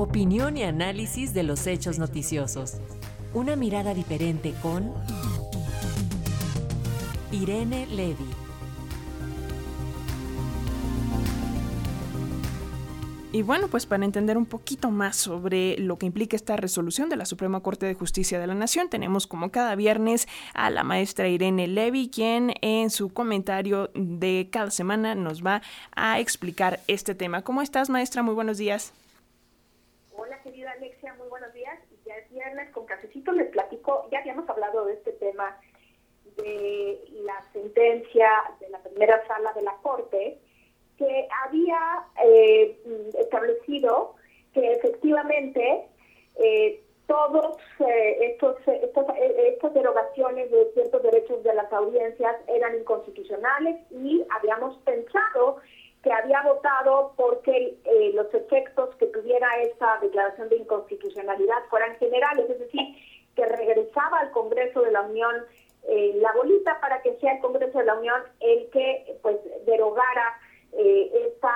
Opinión y análisis de los hechos noticiosos. Una mirada diferente con Irene Levy. Y bueno, pues para entender un poquito más sobre lo que implica esta resolución de la Suprema Corte de Justicia de la Nación, tenemos como cada viernes a la maestra Irene Levy, quien en su comentario de cada semana nos va a explicar este tema. ¿Cómo estás, maestra? Muy buenos días. Hola, querida Alexia, muy buenos días. Ya es viernes, les platico, ya habíamos hablado de este tema de la sentencia de la primera sala de la Corte, que había eh, establecido que efectivamente eh, todos eh, estos, estas derogaciones de ciertos derechos de las audiencias eran inconstitucionales y habíamos pensado que había votado porque los efectos que tuviera esa declaración de inconstitucionalidad fueran generales, es decir, que regresaba al Congreso de la Unión la bolita para que sea el Congreso de la Unión el que pues derogara eh, esta,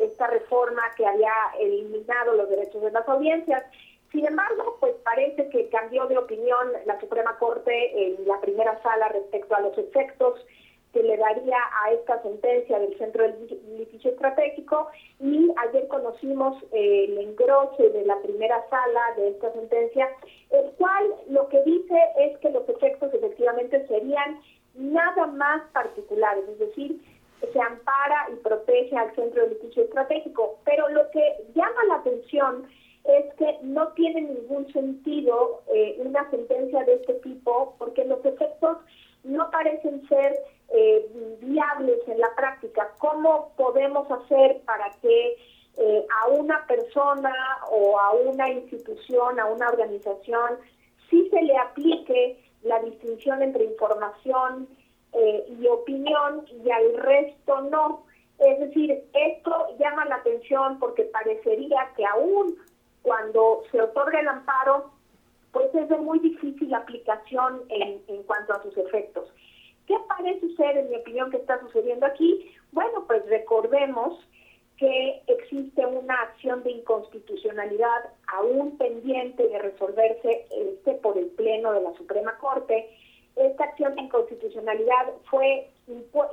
esta reforma que había eliminado los derechos de las audiencias. Sin embargo, pues parece que cambió de opinión la Suprema Corte en la primera sala respecto a los efectos que le daría a esta sentencia del Centro del Litigio Estratégico y ayer conocimos eh, el engrose de la primera sala de esta sentencia, el cual lo que dice es que los efectos efectivamente serían nada más particulares, es decir, se ampara y protege al centro de litigio estratégico. Pero lo que llama la atención es que no tiene ningún sentido eh, una sentencia de este tipo porque los efectos no parecen ser eh, viables en la práctica. ¿Cómo podemos hacer para que eh, a una persona o a una institución, a una organización, sí se le aplique la distinción entre información eh, y opinión y al resto no. Es decir, esto llama la atención porque parecería que aún cuando se otorga el amparo, pues es de muy difícil aplicación en, en cuanto a sus efectos. ¿Qué parece ser, en mi opinión, que está sucediendo aquí? Bueno, pues recordemos que existe una acción de inconstitucionalidad aún pendiente de resolverse este por el Pleno de la Suprema Corte esta acción de inconstitucionalidad fue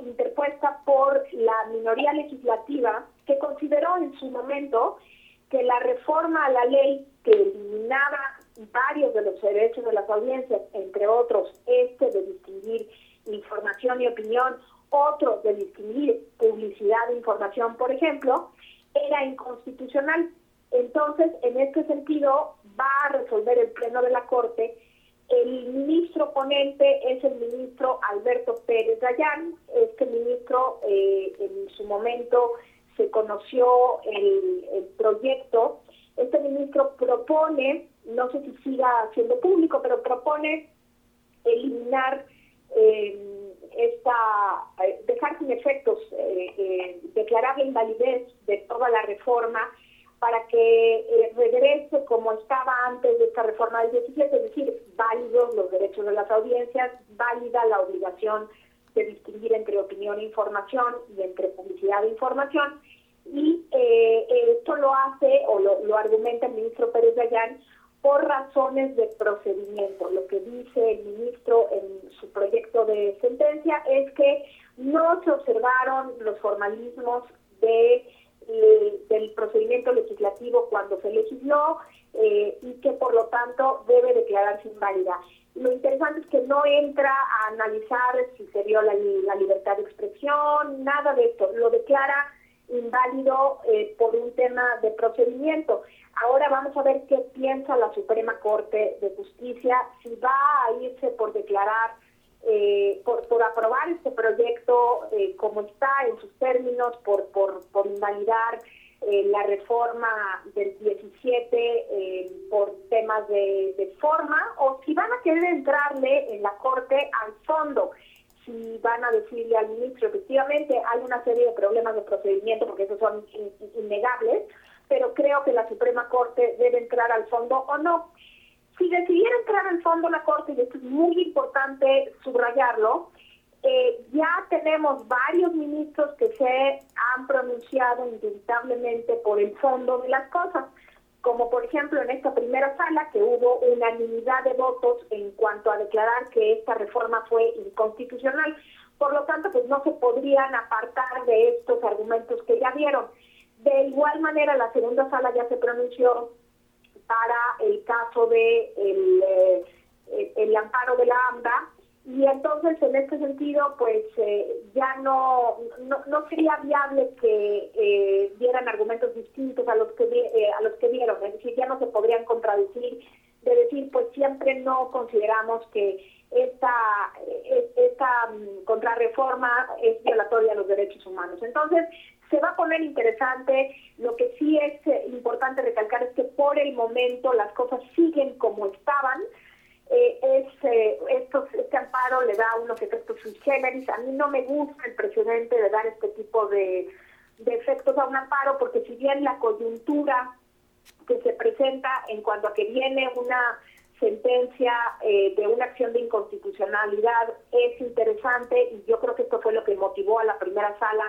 interpuesta por la minoría legislativa que consideró en su momento que la reforma a la ley que eliminaba varios de los derechos de las audiencias, entre otros este de distinguir información y opinión, otro de distinguir publicidad e información, por ejemplo, era inconstitucional. Entonces, en este sentido, va a resolver el Pleno de la Corte el ministro ponente es el ministro Alberto Pérez Dayán. Este ministro eh, en su momento se conoció el, proyecto. Este ministro propone, no sé si siga siendo público, pero propone eliminar esta, eh, dejar sin efectos, declarar la invalidez de toda la reforma para que eh, regrese como estaba antes de esta reforma del 17, es decir, válidos los derechos de las audiencias, válida la obligación de distinguir entre opinión e información y entre publicidad e información. Y eh, esto lo hace o lo, argumenta el ministro Pérez Dayán por razones de procedimiento. Lo que dice el ministro en su proyecto de sentencia es que no se observaron los formalismos de eh, del procedimiento legislativo cuando se legisló eh, y que por lo tanto debe declararse inválida. Lo interesante es que no entra a analizar si se dio la, libertad de expresión, nada de esto, lo declara inválido eh, por un tema de procedimiento. Ahora vamos a ver qué piensa la Suprema Corte de Justicia, si va a irse por declarar eh, por, por, aprobar este proyecto eh, como está en sus términos, por, por, por invalidar eh, la reforma del 17 por temas de, de, forma, o si van a querer entrarle en la Corte al fondo, si van a decirle al ministro, efectivamente hay una serie de problemas de procedimiento, porque esos son innegables, pero creo que la Suprema Corte debe entrar al fondo o no. Si decidiera entrar al fondo la Corte, y esto es muy importante subrayarlo, eh, ya tenemos varios ministros que se han pronunciado indubitablemente por el fondo de las cosas. Como por ejemplo en esta primera sala que hubo unanimidad de votos en cuanto a declarar que esta reforma fue inconstitucional. Por lo tanto, pues no se podrían apartar de estos argumentos que ya vieron. De igual manera, la segunda sala ya se pronunció para el caso de el, eh, el amparo de la AMDA, y entonces en este sentido pues eh, ya no, no, sería viable que eh, dieran argumentos distintos a los que eh, a los que dieron. Es decir ya no se podrían contradecir de decir pues siempre no consideramos que esta esta um, contrarreforma es violatoria a los derechos humanos. Entonces se va a poner interesante. Lo que sí es importante recalcar es que por el momento las cosas siguen como estaban eh, es, eh, este amparo le da unos efectos sui generis. A mí no me gusta el precedente de dar este tipo de, efectos a un amparo, porque si bien la coyuntura que se presenta en cuanto a que viene una sentencia eh, de una acción de inconstitucionalidad es interesante y yo creo que esto fue lo que motivó a la primera sala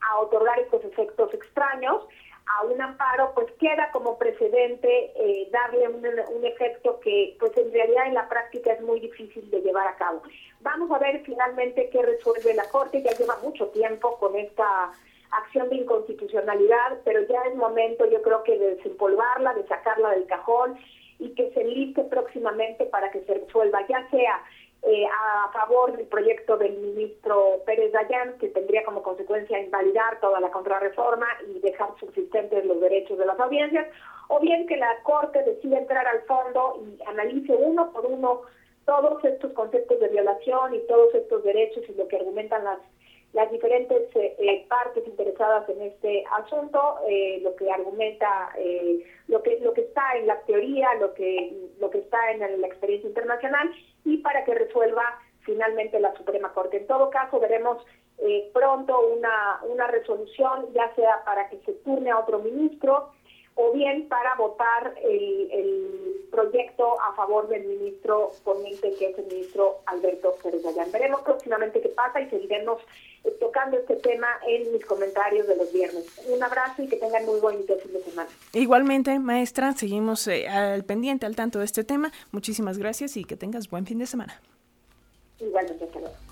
a otorgar estos efectos extraños a un amparo, pues queda como precedente eh, darle un, efecto que pues en realidad en la práctica es muy difícil de llevar a cabo. Vamos a ver finalmente qué resuelve la Corte, ya lleva mucho tiempo con esta acción de inconstitucionalidad, pero ya es momento yo creo que de desempolvarla, de sacarla del cajón y que se enliste próximamente para que se resuelva, ya sea eh, a favor del proyecto del ministro Pérez Dayán, que tendría como consecuencia invalidar toda la contrarreforma y dejar subsistentes los derechos de las audiencias, o bien que la Corte decida entrar al fondo y analice uno por uno todos estos conceptos de violación y todos estos derechos y lo que argumentan las las diferentes eh, eh, partes interesadas en este asunto, eh, lo que argumenta, lo que lo que está en la teoría, lo que lo que está en la experiencia internacional y para que resuelva finalmente la Suprema Corte. En todo caso, veremos pronto una una resolución, ya sea para que se turne a otro ministro o bien para votar el, proyecto a favor del ministro ponente, que es el ministro Alberto Pérez Gallán. Veremos próximamente qué pasa y seguiremos eh, tocando este tema en mis comentarios de los viernes. Un abrazo y que tengan muy buen fin de semana. Igualmente, maestra, seguimos eh, al pendiente, al tanto de este tema. Muchísimas gracias y que tengas buen fin de semana. Igualmente, hasta luego.